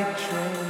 night train.